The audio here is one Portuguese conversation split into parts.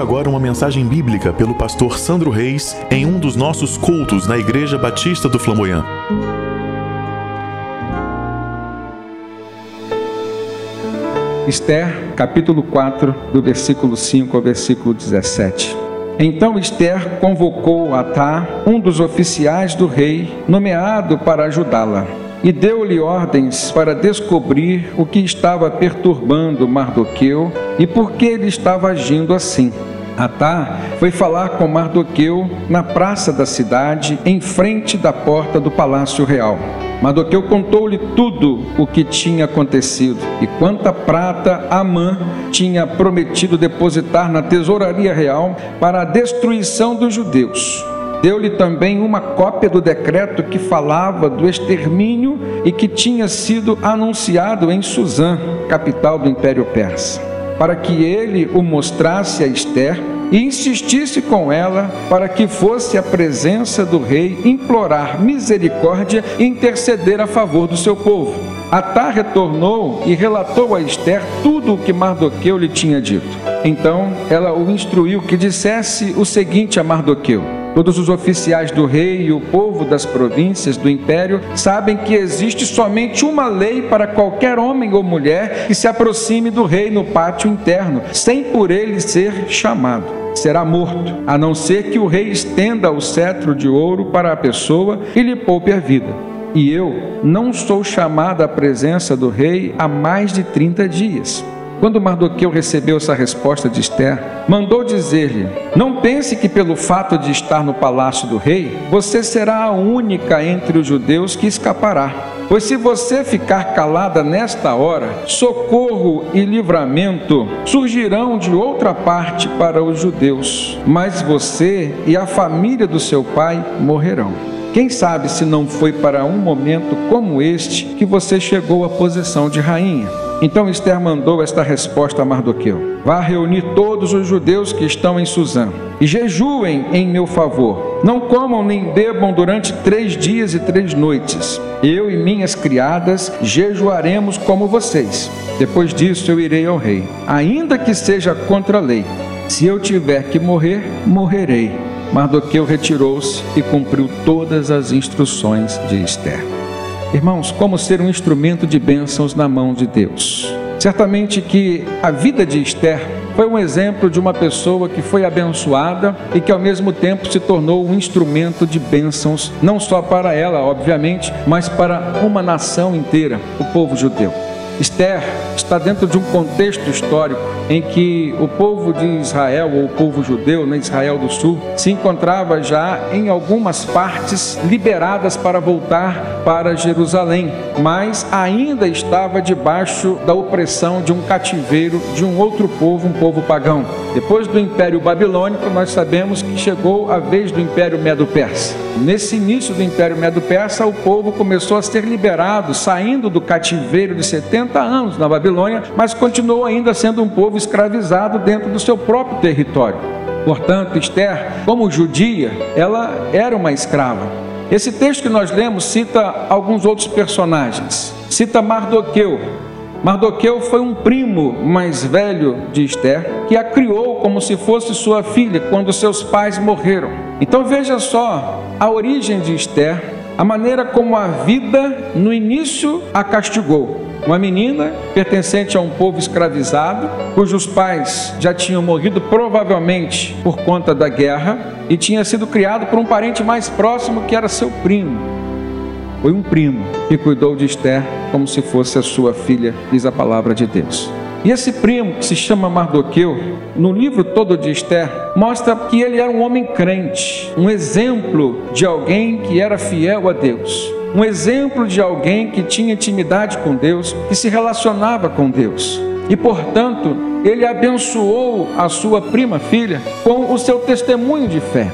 Agora uma mensagem bíblica pelo pastor Sandro Reis em um dos nossos cultos na Igreja Batista do Flamboyant. Esther, capítulo 4, do versículo 5 ao versículo 17. Então Esther convocou Atá, um dos oficiais do rei, nomeado para ajudá-la, e deu-lhe ordens para descobrir o que estava perturbando Mardoqueu e por que ele estava agindo assim. Atá foi falar com Mardoqueu na praça da cidade, em frente da porta do palácio real. Mardoqueu contou-lhe tudo o que tinha acontecido e quanta prata Amã tinha prometido depositar na tesouraria real para a destruição dos judeus. Deu-lhe também uma cópia do decreto que falava do extermínio e que tinha sido anunciado em Suzã, capital do Império Persa, para que ele o mostrasse a Esther e insistisse com ela para que fosse à presença do rei implorar misericórdia e interceder a favor do seu povo. Atá retornou e relatou a Esther tudo o que Mardoqueu lhe tinha dito. Então ela o instruiu que dissesse o seguinte a Mardoqueu: Todos os oficiais do rei e o povo das províncias do império sabem que existe somente uma lei para qualquer homem ou mulher que se aproxime do rei no pátio interno, sem por ele ser chamado será morto, a não ser que o rei estenda o cetro de ouro para a pessoa e lhe poupe a vida. E eu não sou chamado à presença do rei há mais de 30 dias. Quando Mardoqueu recebeu essa resposta de Esther, mandou dizer-lhe: Não pense que pelo fato de estar no palácio do rei, você será a única entre os judeus que escapará. Pois se você ficar calada nesta hora, socorro e livramento surgirão de outra parte para os judeus, mas você e a família do seu pai morrerão. Quem sabe se não foi para um momento como este que você chegou à posição de rainha? Então Esther mandou esta resposta a Mardoqueu: Vá reunir todos os judeus que estão em Suzã e jejuem em meu favor. Não comam nem bebam durante três dias e três noites. Eu e minhas criadas jejuaremos como vocês. Depois disso eu irei ao rei, ainda que seja contra a lei. Se eu tiver que morrer, morrerei. Mardoqueu retirou-se e cumpriu todas as instruções de Esther. Irmãos, como ser um instrumento de bênçãos na mão de Deus? Certamente que a vida de Esther foi um exemplo de uma pessoa que foi abençoada e que ao mesmo tempo se tornou um instrumento de bênçãos, não só para ela, obviamente, mas para uma nação inteira, o povo judeu. Esther está dentro de um contexto histórico em que o povo de Israel, ou o povo judeu, na Israel do Sul, se encontrava já em algumas partes liberadas para voltar para Jerusalém, mas ainda estava debaixo da opressão de um cativeiro de um outro povo, um povo pagão. Depois do Império Babilônico, nós sabemos que chegou a vez do Império Medo-Persa. Nesse início do Império Medo-Persa, o povo começou a ser liberado, saindo do cativeiro de 70 anos na Babilônia, mas continuou ainda sendo um povo escravizado dentro do seu próprio território. Portanto, Esther, como judia, ela era uma escrava. Esse texto que nós lemos cita alguns outros personagens. Cita Mardoqueu. Mardoqueu foi um primo mais velho de Esther, que a criou como se fosse sua filha quando seus pais morreram. Então veja só a origem de Esther, a maneira como a vida no início a castigou. Uma menina pertencente a um povo escravizado, cujos pais já tinham morrido provavelmente por conta da guerra e tinha sido criado por um parente mais próximo que era seu primo. Foi um primo que cuidou de Esther como se fosse a sua filha, diz a palavra de Deus. E esse primo, que se chama Mardoqueu, no livro todo de Esther, mostra que ele era um homem crente, um exemplo de alguém que era fiel a Deus. um exemplo de alguém que tinha intimidade com Deus, que se relacionava com Deus. E, portanto, ele abençoou a sua prima filha com o seu testemunho de fé.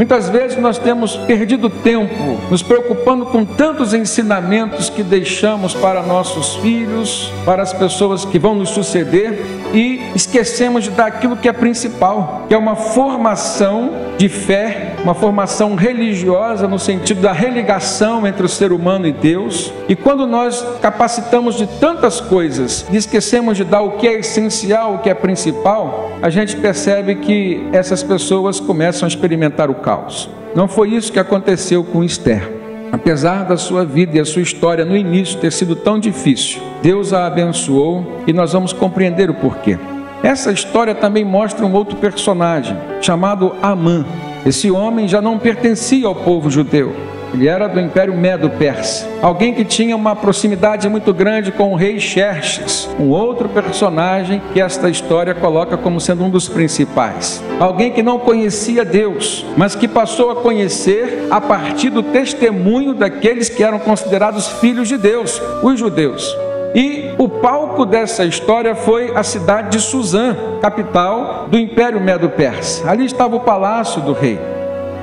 Muitas vezes nós temos perdido tempo nos preocupando com tantos ensinamentos que deixamos para nossos filhos, para as pessoas que vão nos suceder e esquecemos de dar aquilo que é principal, que é uma formação de fé, uma formação religiosa no sentido da religação entre o ser humano e Deus. E quando nós capacitamos de tantas coisas e esquecemos de dar o que é essencial, o que é principal, a gente percebe que essas pessoas começam a experimentar o caos. Não foi isso que aconteceu com Esther. Apesar da sua vida e a sua história no início ter sido tão difícil, Deus a abençoou e nós vamos compreender o porquê. Essa história também mostra um outro personagem, chamado Amã. Esse homem já não pertencia ao povo judeu, ele era do Império Medo-Persa. Alguém que tinha uma proximidade muito grande com o rei Xerxes, um outro personagem que esta história coloca como sendo um dos principais. Alguém que não conhecia Deus, mas que passou a conhecer a partir do testemunho daqueles que eram considerados filhos de Deus, os judeus. E o palco dessa história foi a cidade de Suzã, capital do Império Medo-Persa. Ali estava o palácio do rei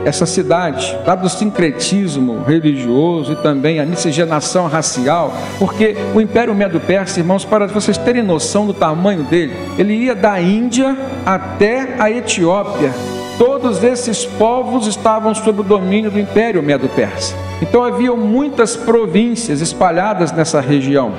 essa cidade, dado o sincretismo religioso e também a miscigenação racial, porque o Império Medo-Persa, irmãos, para vocês terem noção do tamanho dele, ele ia da Índia até a Etiópia. Todos esses povos estavam sob o domínio do Império Medo-Persa. Então havia muitas províncias espalhadas nessa região.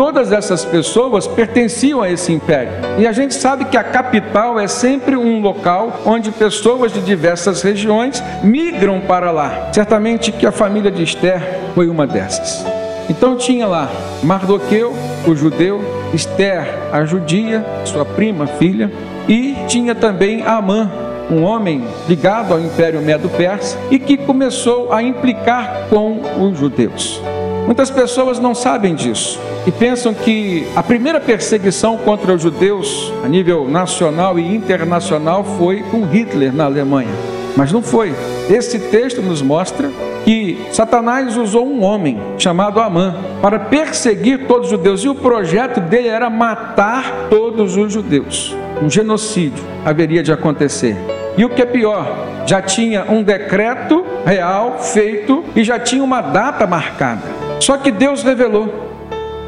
Todas essas pessoas pertenciam a esse império. E a gente sabe que a capital é sempre um local onde pessoas de diversas regiões migram para lá. Certamente que a família de Esther foi uma dessas. Então tinha lá Mardoqueu, o judeu, Esther, a judia, sua prima, filha, e tinha também Amã, um homem ligado ao Império Medo-Persa e que começou a implicar com os judeus. Muitas pessoas não sabem disso e pensam que a primeira perseguição contra os judeus a nível nacional e internacional foi com Hitler na Alemanha. Mas não foi. Esse texto nos mostra que Satanás usou um homem chamado Amã para perseguir todos os judeus e o projeto dele era matar todos os judeus. Um genocídio haveria de acontecer. E o que é pior, já tinha um decreto real feito e já tinha uma data marcada. Só que Deus revelou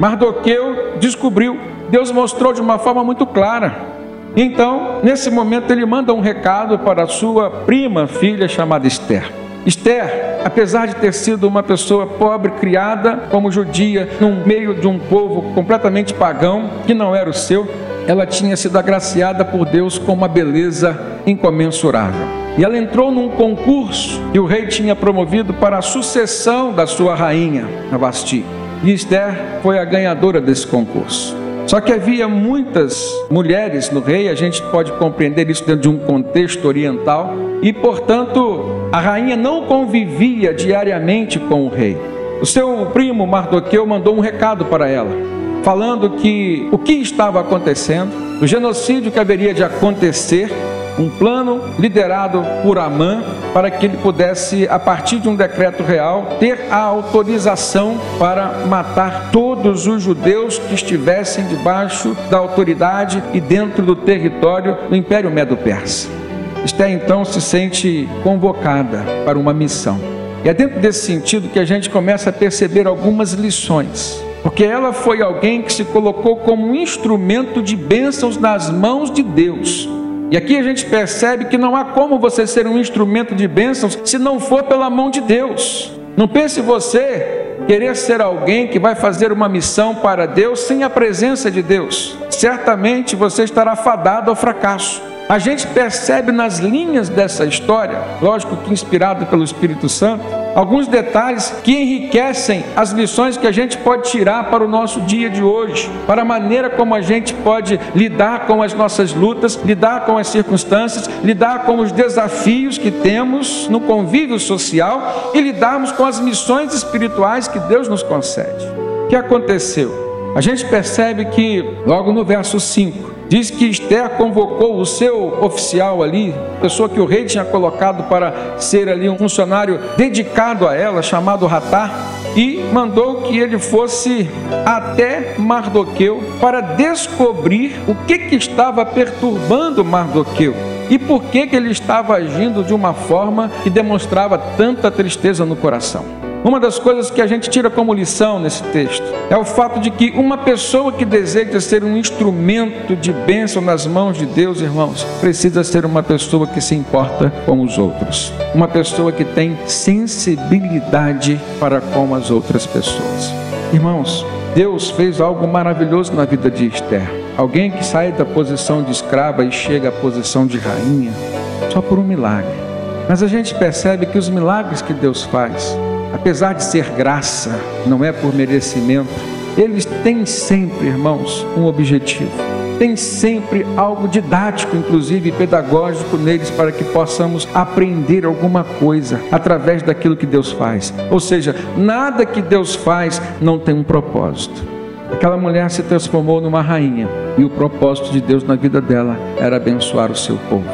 Mardoqueu descobriu, Deus mostrou de uma forma muito clara. Então, nesse momento, ele manda um recado para a sua prima filha chamada Esther. Esther, apesar de ter sido uma pessoa pobre, criada como judia, no meio de um povo completamente pagão, que não era o seu, ela tinha sido agraciada por Deus com uma beleza incomensurável. E ela entrou num concurso que o rei tinha promovido para a sucessão da sua rainha, a Vasti. E Esther foi a ganhadora desse concurso. Só que havia muitas mulheres no rei, a gente pode compreender isso dentro de um contexto oriental, e portanto a rainha não convivia diariamente com o rei. O seu primo Mardoqueu mandou um recado para ela, falando que o que estava acontecendo, o genocídio que haveria de acontecer, um plano liderado por Amã para que ele pudesse, a partir de um decreto real, ter a autorização para matar todos os judeus que estivessem debaixo da autoridade e dentro do território do Império Medo-Persa. Esther então se sente convocada para uma missão. E é dentro desse sentido que a gente começa a perceber algumas lições. Porque ela foi alguém que se colocou como um instrumento de bênçãos nas mãos de Deus e aqui a gente percebe que não há como você ser um instrumento de bênçãos se não for pela mão de Deus. Não pense você querer ser alguém que vai fazer uma missão para Deus sem a presença de Deus. Certamente você estará fadado ao fracasso. A gente percebe nas linhas dessa história, lógico que inspirado pelo Espírito Santo, alguns detalhes que enriquecem as lições que a gente pode tirar para o nosso dia de hoje, para a maneira como a gente pode lidar com as nossas lutas, lidar com as circunstâncias, lidar com os desafios que temos no convívio social e lidarmos com as missões espirituais que Deus nos concede. O que aconteceu? A gente percebe que, logo no verso 5, Diz que Esther convocou o seu oficial ali, pessoa que o rei tinha colocado para ser ali um funcionário dedicado a ela, chamado Ratá, e mandou que ele fosse até Mardoqueu para descobrir o que, que estava perturbando Mardoqueu e por que, que ele estava agindo de uma forma que demonstrava tanta tristeza no coração. Uma das coisas que a gente tira como lição nesse texto é o fato de que uma pessoa que deseja ser um instrumento de bênção nas mãos de Deus, irmãos, precisa ser uma pessoa que se importa com os outros, uma pessoa que tem sensibilidade para com as outras pessoas. Irmãos, Deus fez algo maravilhoso na vida de Esther. Alguém que sai da posição de escrava e chega à posição de rainha só por um milagre. Mas a gente percebe que os milagres que Deus faz apesar de ser graça, não é por merecimento, eles têm sempre, irmãos, um objetivo. Tem sempre algo didático, inclusive pedagógico neles, para que possamos aprender alguma coisa através daquilo que Deus faz. Ou seja, nada que Deus faz não tem um propósito. Aquela mulher se transformou numa rainha e o propósito de Deus na vida dela era abençoar o seu povo.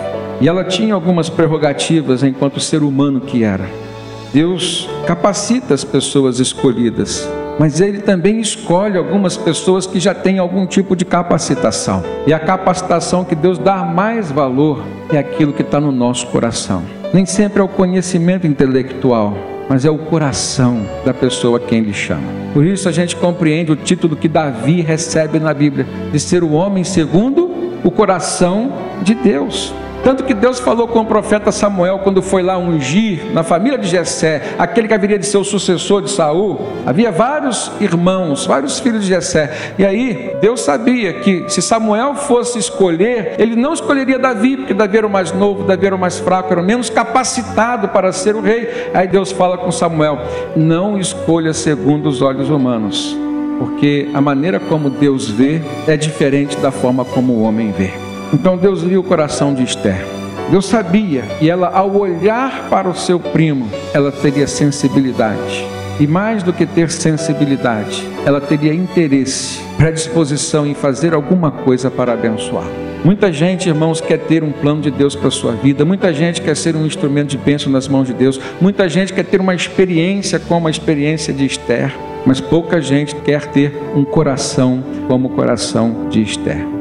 E ela tinha algumas prerrogativas enquanto ser humano que era. Deus capacita as pessoas escolhidas, mas Ele também escolhe algumas pessoas que já têm algum tipo de capacitação. E a capacitação que Deus dá mais valor é aquilo que está no nosso coração. Nem sempre é o conhecimento intelectual, mas é o coração da pessoa a quem Ele chama. Por isso a gente compreende o título que Davi recebe na Bíblia, de ser o homem segundo o coração de Deus. Tanto que Deus falou com o profeta Samuel quando foi lá ungir na família de Jessé, aquele que haveria de ser o sucessor de Saul. Havia vários irmãos, vários filhos de Jessé. E aí Deus sabia que se Samuel fosse escolher, ele não escolheria Davi, porque Davi era o mais novo, Davi era o mais fraco, era o menos capacitado para ser o rei. Aí Deus fala com Samuel: "Não escolha segundo os olhos humanos, porque a maneira como Deus vê é diferente da forma como o homem vê." Então Deus viu o coração de Esther. Deus sabia e ela, ao olhar para o seu primo, ela teria sensibilidade. E mais do que ter sensibilidade, ela teria interesse, predisposição em fazer alguma coisa para abençoar. Muita gente, irmãos, quer ter um plano de Deus para a sua vida, muita gente quer ser um instrumento de bênção nas mãos de Deus, muita gente quer ter uma experiência como a experiência de Esther, mas pouca gente quer ter um coração como o coração de Esther.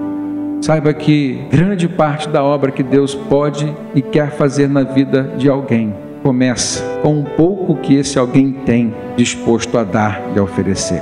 Saiba que grande parte da obra que Deus pode e quer fazer na vida de alguém começa com um pouco que esse alguém tem disposto a dar e a oferecer.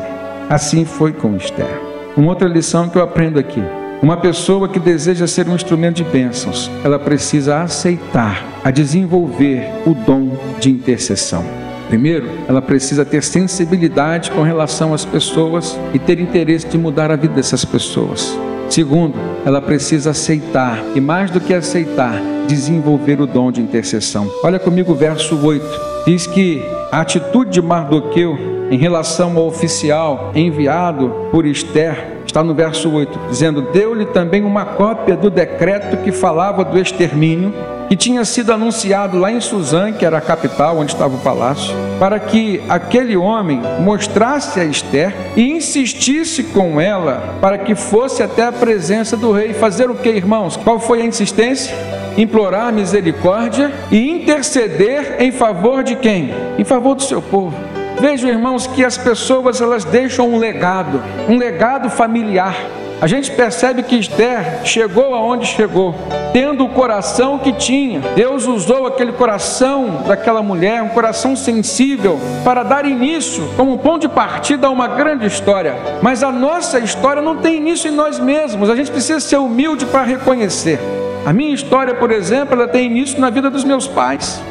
Assim foi com Esther. Uma outra lição que eu aprendo aqui: uma pessoa que deseja ser um instrumento de bênçãos, ela precisa aceitar, a desenvolver o dom de intercessão. Primeiro, ela precisa ter sensibilidade com relação às pessoas e ter interesse de mudar a vida dessas pessoas. Segundo, ela precisa aceitar e, mais do que aceitar, desenvolver o dom de intercessão. Olha comigo o verso 8. Diz que a atitude de Mardoqueu em relação ao oficial enviado por Esther está no verso 8, dizendo: Deu-lhe também uma cópia do decreto que falava do extermínio que tinha sido anunciado lá em Suzã, que era a capital onde estava o palácio, para que aquele homem mostrasse a Esther e insistisse com ela para que fosse até a presença do rei. Fazer o que, irmãos? Qual foi a insistência? Implorar misericórdia e interceder em favor de quem? Em favor do seu povo. Vejam, irmãos, que as pessoas elas deixam um legado, um legado familiar a gente percebe que Esther chegou aonde chegou, tendo o coração que tinha. Deus usou aquele coração daquela mulher, um coração sensível, para dar início, como ponto de partida, a uma grande história. Mas a nossa história não tem início em nós mesmos, a gente precisa ser humilde para reconhecer. A minha história, por exemplo, ela tem início na vida dos meus pais.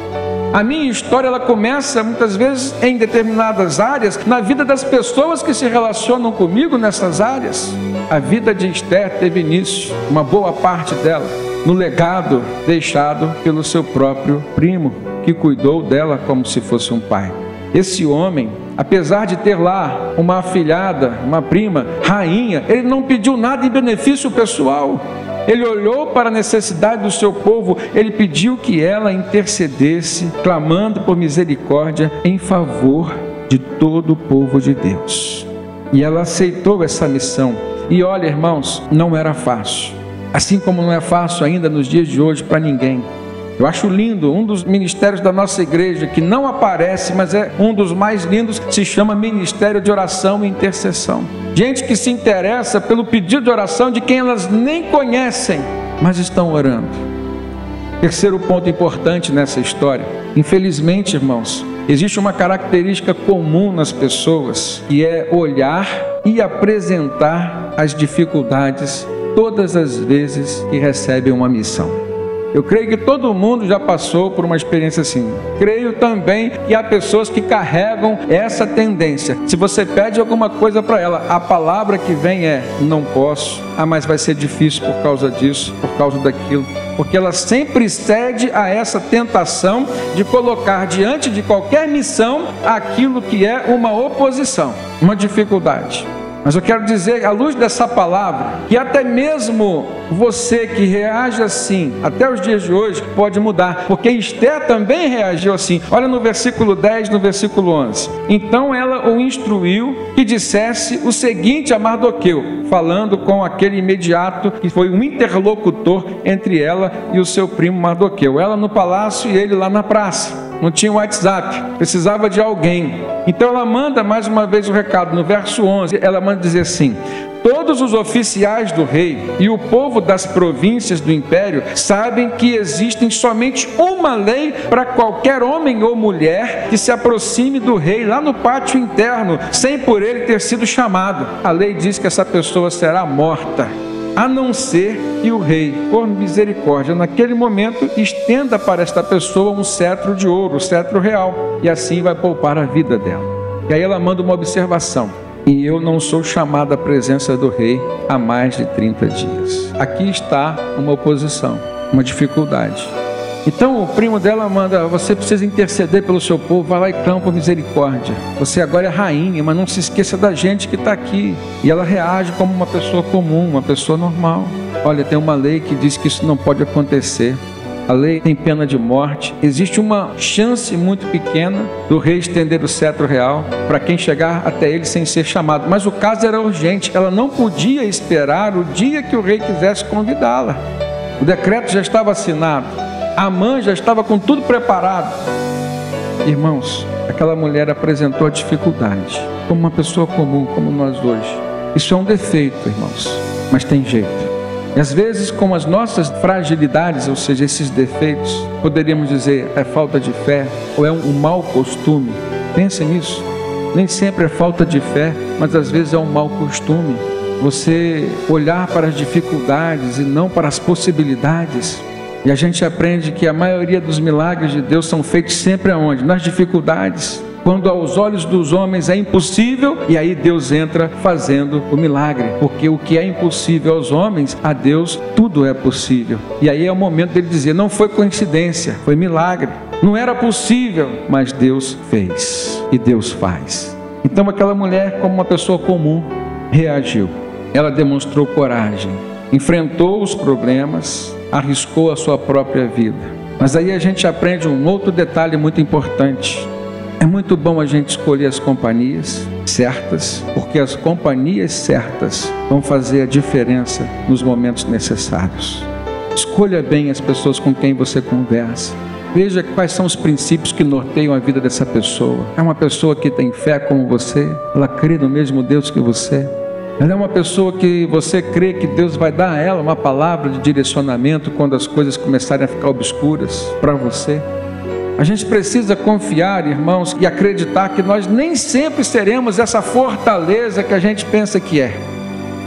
A minha história ela começa muitas vezes em determinadas áreas, na vida das pessoas que se relacionam comigo nessas áreas. A vida de Esther teve início, uma boa parte dela, no legado deixado pelo seu próprio primo, que cuidou dela como se fosse um pai. Esse homem, apesar de ter lá uma afilhada, uma prima, rainha, ele não pediu nada em benefício pessoal. Ele olhou para a necessidade do seu povo, ele pediu que ela intercedesse, clamando por misericórdia em favor de todo o povo de Deus. E ela aceitou essa missão. E olha, irmãos, não era fácil. Assim como não é fácil ainda nos dias de hoje para ninguém. Eu acho lindo, um dos ministérios da nossa igreja que não aparece, mas é um dos mais lindos, se chama Ministério de Oração e Intercessão. Gente que se interessa pelo pedido de oração de quem elas nem conhecem, mas estão orando. Terceiro ponto importante nessa história. Infelizmente, irmãos, existe uma característica comum nas pessoas, que é olhar e apresentar as dificuldades todas as vezes que recebem uma missão. Eu creio que todo mundo já passou por uma experiência assim. Creio também que há pessoas que carregam essa tendência. Se você pede alguma coisa para ela, a palavra que vem é: não posso. Ah, mas vai ser difícil por causa disso, por causa daquilo. Porque ela sempre cede a essa tentação de colocar diante de qualquer missão aquilo que é uma oposição, uma dificuldade. Mas eu quero dizer, à luz dessa palavra, que até mesmo você que reage assim, até os dias de hoje, pode mudar, porque Esther também reagiu assim. Olha no versículo 10, no versículo 11. Então ela o instruiu que dissesse o seguinte a Mardoqueu, falando com aquele imediato que foi um interlocutor entre ela e o seu primo Mardoqueu. Ela no palácio e ele lá na praça não tinha WhatsApp, precisava de alguém. Então ela manda mais uma vez o recado, no verso 11, ela manda dizer assim: Todos os oficiais do rei e o povo das províncias do império sabem que existe somente uma lei para qualquer homem ou mulher que se aproxime do rei lá no pátio interno, sem por ele ter sido chamado. A lei diz que essa pessoa será morta a não ser que o rei, por misericórdia, naquele momento, estenda para esta pessoa um cetro de ouro, o cetro real, e assim vai poupar a vida dela. E aí ela manda uma observação: e eu não sou chamado à presença do rei há mais de 30 dias. Aqui está uma oposição, uma dificuldade. Então o primo dela manda: Você precisa interceder pelo seu povo, vai lá e clama por misericórdia. Você agora é rainha, mas não se esqueça da gente que está aqui. E ela reage como uma pessoa comum, uma pessoa normal. Olha, tem uma lei que diz que isso não pode acontecer. A lei tem pena de morte. Existe uma chance muito pequena do rei estender o cetro real para quem chegar até ele sem ser chamado. Mas o caso era urgente. Ela não podia esperar o dia que o rei quisesse convidá-la. O decreto já estava assinado. A mãe já estava com tudo preparado. Irmãos, aquela mulher apresentou a dificuldade, como uma pessoa comum, como nós hoje. Isso é um defeito, irmãos, mas tem jeito. E às vezes, com as nossas fragilidades, ou seja, esses defeitos, poderíamos dizer é falta de fé ou é um, mau costume. Pense nisso. Nem sempre é falta de fé, mas às vezes é um mau costume. Você olhar para as dificuldades e não para as possibilidades. E a gente aprende que a maioria dos milagres de Deus são feitos sempre aonde? Nas dificuldades. Quando aos olhos dos homens é impossível, e aí Deus entra fazendo o milagre. Porque o que é impossível aos homens, a Deus tudo é possível. E aí é o momento dele dizer: não foi coincidência, foi milagre. Não era possível, mas Deus fez e Deus faz. Então aquela mulher, como uma pessoa comum, reagiu. Ela demonstrou coragem, enfrentou os problemas, arriscou a sua própria vida. Mas aí a gente aprende um outro detalhe muito importante. É muito bom a gente escolher as companhias certas, porque as companhias certas vão fazer a diferença nos momentos necessários. Escolha bem as pessoas com quem você conversa. Veja quais são os princípios que norteiam a vida dessa pessoa. É uma pessoa que tem fé como você, ela crê no mesmo Deus que você. Ela é uma pessoa que você crê que Deus vai dar a ela uma palavra de direcionamento quando as coisas começarem a ficar obscuras para você. A gente precisa confiar, irmãos, e acreditar que nós nem sempre seremos essa fortaleza que a gente pensa que é.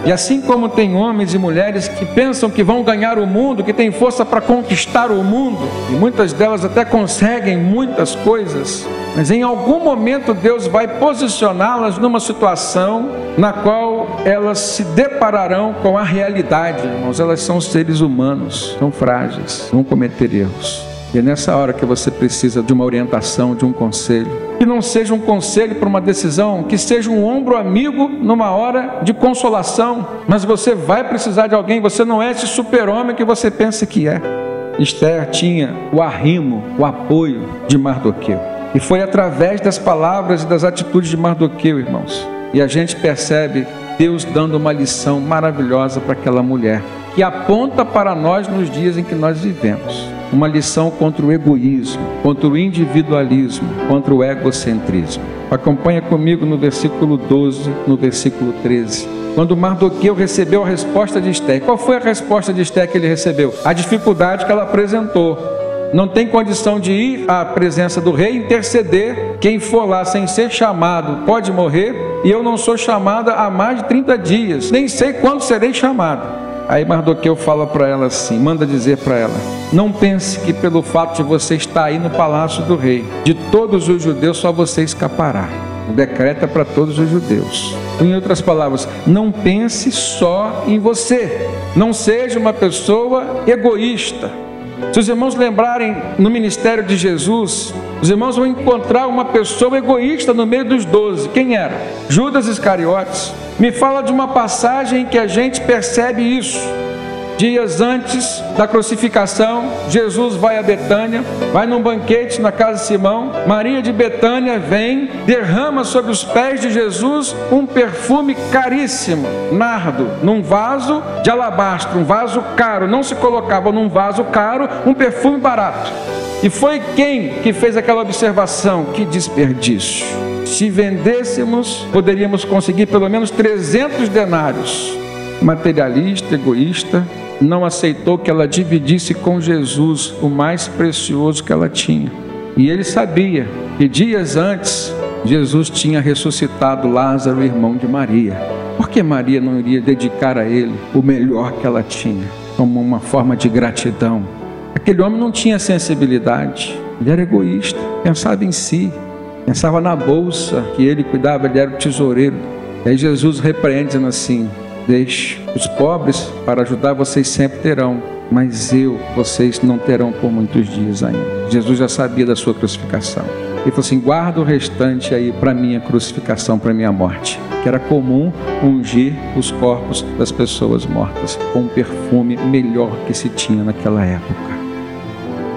E assim como tem homens e mulheres que pensam que vão ganhar o mundo, que têm força para conquistar o mundo, e muitas delas até conseguem muitas coisas, mas em algum momento Deus vai posicioná-las numa situação na qual elas se depararão com a realidade, irmãos. Elas são seres humanos, são frágeis, vão cometer erros. E é nessa hora que você precisa de uma orientação, de um conselho. Que não seja um conselho para uma decisão, que seja um ombro amigo numa hora de consolação. Mas você vai precisar de alguém, você não é esse super-homem que você pensa que é. Esther tinha o arrimo, o apoio de Mardoqueu. E foi através das palavras e das atitudes de Mardoqueu, irmãos. E a gente percebe Deus dando uma lição maravilhosa para aquela mulher, que aponta para nós nos dias em que nós vivemos. Uma lição contra o egoísmo, contra o individualismo, contra o egocentrismo. Acompanha comigo no versículo 12, no versículo 13. Quando Mardoqueu recebeu a resposta de Esther, qual foi a resposta de Esther que ele recebeu? A dificuldade que ela apresentou. Não tem condição de ir à presença do rei interceder. Quem for lá sem ser chamado pode morrer. E eu não sou chamada há mais de 30 dias. Nem sei quando serei chamada. Aí Mardoqueu fala para ela assim, manda dizer para ela: Não pense que pelo fato de você estar aí no palácio do rei, de todos os judeus só você escapará. Decreta para todos os judeus. Em outras palavras, não pense só em você. Não seja uma pessoa egoísta. Se os irmãos lembrarem no ministério de Jesus, os irmãos vão encontrar uma pessoa egoísta no meio dos doze. Quem era? Judas Iscariotes me fala de uma passagem que a gente percebe isso. Dias antes da crucificação, Jesus vai a Betânia, vai num banquete na casa de Simão. Maria de Betânia vem, derrama sobre os pés de Jesus um perfume caríssimo, nardo, num vaso de alabastro, um vaso caro. Não se colocava num vaso caro um perfume barato. E foi quem que fez aquela observação? Que desperdício. Se vendêssemos, poderíamos conseguir pelo menos 300 denários. Materialista, egoísta, não aceitou que ela dividisse com Jesus o mais precioso que ela tinha. E ele sabia que dias antes Jesus tinha ressuscitado Lázaro, irmão de Maria. Por que Maria não iria dedicar a ele o melhor que ela tinha, como uma forma de gratidão? Aquele homem não tinha sensibilidade, ele era egoísta, pensava em si, pensava na bolsa que ele cuidava, ele era o tesoureiro. E aí Jesus repreende dizendo assim: Deixe os pobres para ajudar vocês sempre terão, mas eu vocês não terão por muitos dias ainda. Jesus já sabia da sua crucificação. Ele falou assim: guarda o restante aí para minha crucificação, para minha morte. Que era comum ungir os corpos das pessoas mortas com um perfume melhor que se tinha naquela época.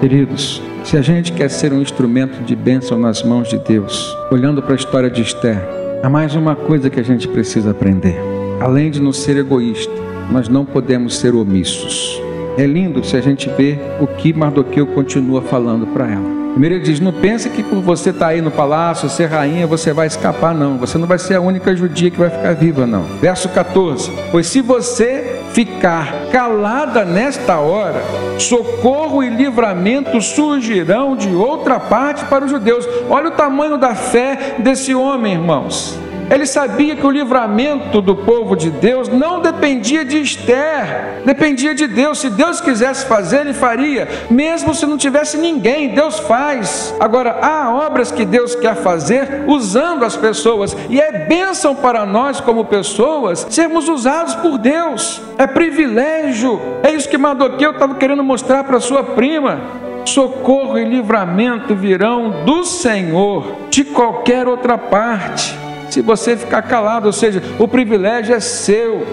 Queridos, se a gente quer ser um instrumento de bênção nas mãos de Deus, olhando para a história de Esther, há mais uma coisa que a gente precisa aprender. Além de não ser egoísta, nós não podemos ser omissos. É lindo se a gente vê o que Mardoqueu continua falando para ela. Primeiro ele diz: Não pense que por você estar tá aí no palácio, ser rainha, você vai escapar, não. Você não vai ser a única judia que vai ficar viva, não. Verso 14: Pois se você ficar calada nesta hora, socorro e livramento surgirão de outra parte para os judeus. Olha o tamanho da fé desse homem, irmãos. Ele sabia que o livramento do povo de Deus não dependia de Esther, dependia de Deus. Se Deus quisesse fazer, ele faria, mesmo se não tivesse ninguém, Deus faz. Agora, há obras que Deus quer fazer usando as pessoas, e é bênção para nós, como pessoas, sermos usados por Deus, é privilégio. É isso que Mardoqueu estava querendo mostrar para sua prima socorro e livramento virão do Senhor de qualquer outra parte se você ficar calado, ou seja, o privilégio é seu.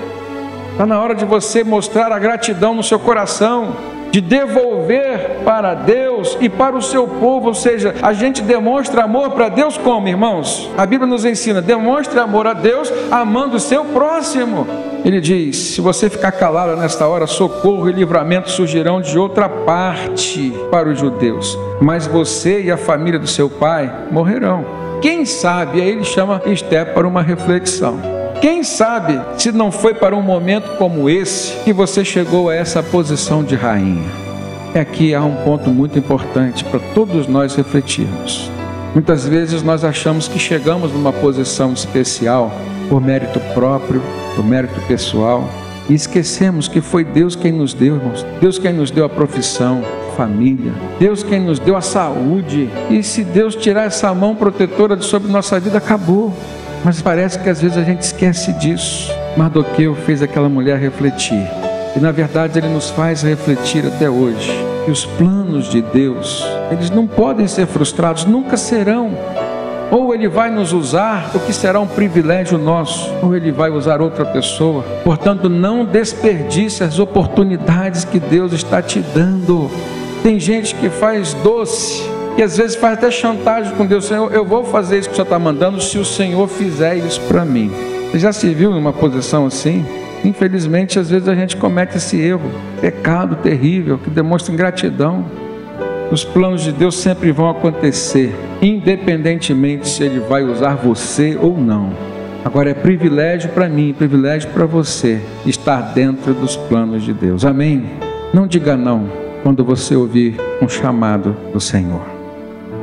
Está na hora de você mostrar a gratidão no seu coração, de devolver para Deus e para o seu povo, ou seja, a gente demonstra amor para Deus como, irmãos? A Bíblia nos ensina: demonstre amor a Deus amando o seu próximo. Ele diz: se você ficar calado nesta hora, socorro e livramento surgirão de outra parte para os judeus, mas você e a família do seu pai morrerão. Quem sabe, aí ele chama Esther para uma reflexão. Quem sabe se não foi para um momento como esse que você chegou a essa posição de rainha? E aqui há um ponto muito importante para todos nós refletirmos. Muitas vezes nós achamos que chegamos numa posição especial por mérito próprio, por mérito pessoal, e esquecemos que foi Deus quem nos deu, irmãos. Deus quem nos deu a profissão, família. Deus quem nos deu a saúde. E se Deus tirar essa mão protetora de sobre nossa vida, acabou. Mas parece que às vezes a gente esquece disso. Mardoqueu fez aquela mulher refletir. E na verdade ele nos faz refletir até hoje. Que os planos de Deus, eles não podem ser frustrados, nunca serão. Ou ele vai nos usar, o que será um privilégio nosso, ou ele vai usar outra pessoa. Portanto, não desperdice as oportunidades que Deus está te dando. Tem gente que faz doce, que às vezes faz até chantagem com Deus: Senhor, eu vou fazer isso que o Senhor está mandando se o Senhor fizer isso para mim. Você já se viu numa posição assim? Infelizmente, às vezes a gente comete esse erro, pecado terrível, que demonstra ingratidão. Os planos de Deus sempre vão acontecer, independentemente se Ele vai usar você ou não. Agora é privilégio para mim, privilégio para você estar dentro dos planos de Deus. Amém? Não diga não quando você ouvir um chamado do Senhor.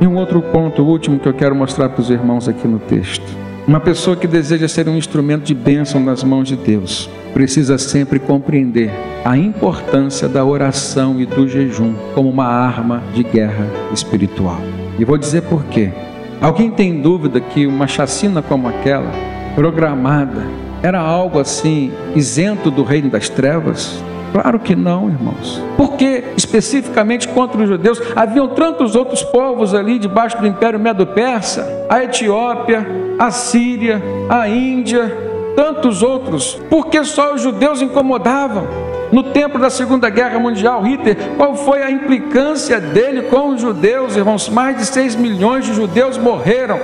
E um outro ponto, último, que eu quero mostrar para os irmãos aqui no texto. Uma pessoa que deseja ser um instrumento de bênção nas mãos de Deus precisa sempre compreender a importância da oração e do jejum como uma arma de guerra espiritual. E vou dizer por quê. Alguém tem dúvida que uma chacina como aquela, programada, era algo assim isento do reino das trevas? Claro que não, irmãos. Porque especificamente contra os judeus haviam tantos outros povos ali debaixo do Império Medo-Persa, a Etiópia, a Síria, a Índia, tantos outros. Por que só os judeus incomodavam? No tempo da Segunda Guerra Mundial, Hitler, qual foi a implicância dele com os judeus, irmãos? Mais de 6 milhões de judeus morreram.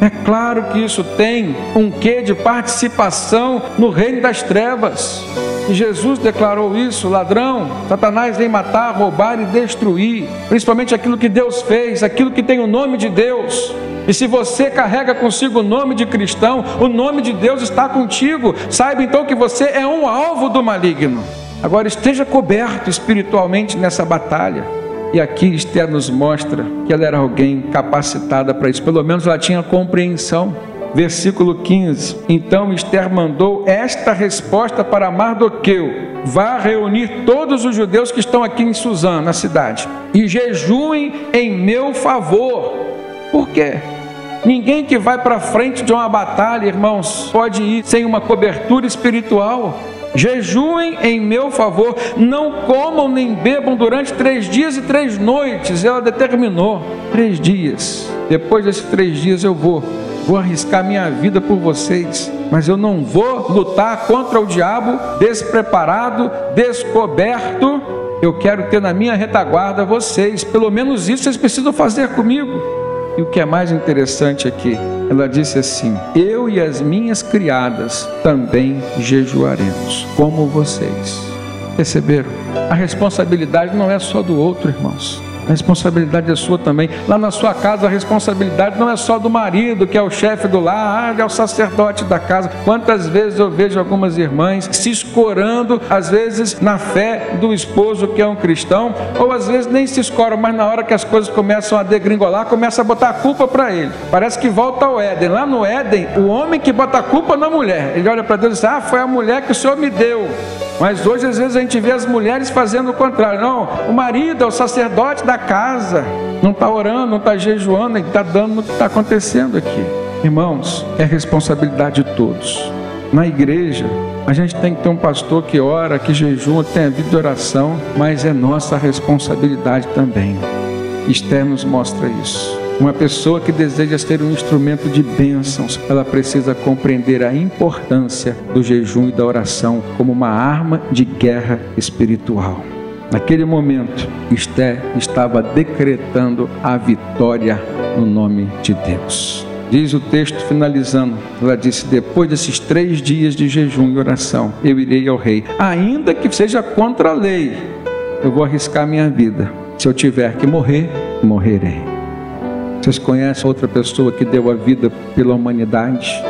É claro que isso tem um quê de participação no reino das trevas. E Jesus declarou isso: ladrão, Satanás vem matar, roubar e destruir, principalmente aquilo que Deus fez, aquilo que tem o nome de Deus. E se você carrega consigo o nome de cristão, o nome de Deus está contigo. Saiba então que você é um alvo do maligno. Agora esteja coberto espiritualmente nessa batalha. E aqui Esther nos mostra que ela era alguém capacitada para isso, pelo menos ela tinha compreensão. Versículo 15: Então Esther mandou esta resposta para Mardoqueu: Vá reunir todos os judeus que estão aqui em Suzã, na cidade, e jejuem em meu favor. Por quê? Ninguém que vai para frente de uma batalha, irmãos, pode ir sem uma cobertura espiritual. Jejuem em meu favor, não comam nem bebam durante três dias e três noites. Ela determinou três dias. Depois desses três dias eu vou, vou arriscar minha vida por vocês, mas eu não vou lutar contra o diabo despreparado, descoberto. Eu quero ter na minha retaguarda vocês. Pelo menos isso vocês precisam fazer comigo. E o que é mais interessante aqui, ela disse assim: Eu e as minhas criadas também jejuaremos, como vocês. Perceberam? A responsabilidade não é só do outro, irmãos. A responsabilidade é sua também. Lá na sua casa, a responsabilidade não é só do marido, que é o chefe do lar, ah, é o sacerdote da casa. Quantas vezes eu vejo algumas irmãs se escorando, às vezes na fé do esposo que é um cristão, ou às vezes nem se escoram, mas na hora que as coisas começam a degringolar, começa a botar a culpa para ele. Parece que volta ao Éden. Lá no Éden, o homem que bota a culpa na mulher. Ele olha para Deus e diz: Ah, foi a mulher que o Senhor me deu. Mas hoje, às vezes, a gente vê as mulheres fazendo o contrário. Não, o marido é o sacerdote da casa, não está orando, não está jejuando, está dando no que está acontecendo aqui. Irmãos, é responsabilidade de todos. Na igreja, a gente tem que ter um pastor que ora, que jejua, tem a vida de oração, mas é nossa responsabilidade também. Esther nos mostra isso. Uma pessoa que deseja ser um instrumento de bênçãos, ela precisa compreender a importância do jejum e da oração como uma arma de guerra espiritual. Naquele momento, Esté estava decretando a vitória no nome de Deus. Diz o texto finalizando, ela disse: Depois desses três dias de jejum e oração, eu irei ao rei, ainda que seja contra a lei, eu vou arriscar minha vida. Se eu tiver que morrer, morrerei. Vocês conhecem outra pessoa que deu a vida pela humanidade?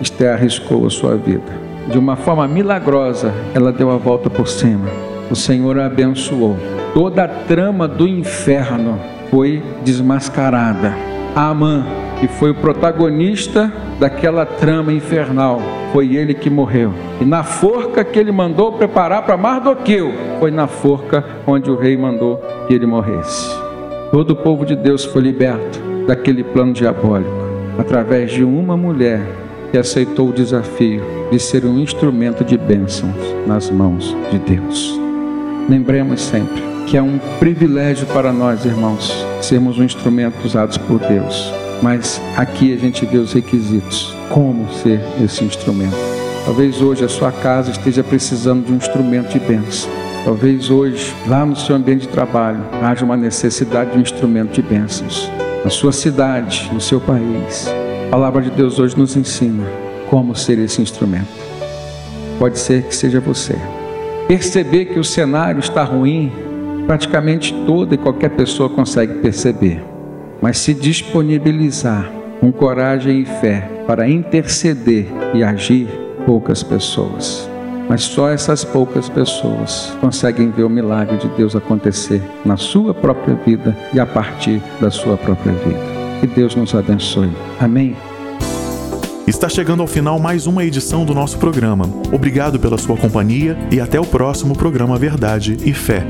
Esther arriscou a sua vida. De uma forma milagrosa, ela deu a volta por cima. O Senhor a abençoou. Toda a trama do inferno foi desmascarada. Amã, que foi o protagonista daquela trama infernal, foi ele que morreu. E na forca que ele mandou preparar para Mardoqueu, foi na forca onde o rei mandou que ele morresse. Todo o povo de Deus foi liberto daquele plano diabólico através de uma mulher que aceitou o desafio de ser um instrumento de bênçãos nas mãos de Deus. Lembremos sempre que é um privilégio para nós, irmãos, sermos um instrumento usado por Deus. Mas aqui a gente vê os requisitos. Como ser esse instrumento? Talvez hoje a sua casa esteja precisando de um instrumento de bênção. Talvez hoje, lá no seu ambiente de trabalho, haja uma necessidade de um instrumento de bênçãos. Na sua cidade, no seu país. A palavra de Deus hoje nos ensina como ser esse instrumento. Pode ser que seja você. Perceber que o cenário está ruim praticamente toda e qualquer pessoa consegue perceber. Mas se disponibilizar com coragem e fé para interceder e agir, poucas pessoas. Mas só essas poucas pessoas conseguem ver o milagre de Deus acontecer na sua própria vida e a partir da sua própria vida. Que Deus nos abençoe. Amém. Está chegando ao final mais uma edição do nosso programa. Obrigado pela sua companhia e até o próximo programa Verdade e Fé.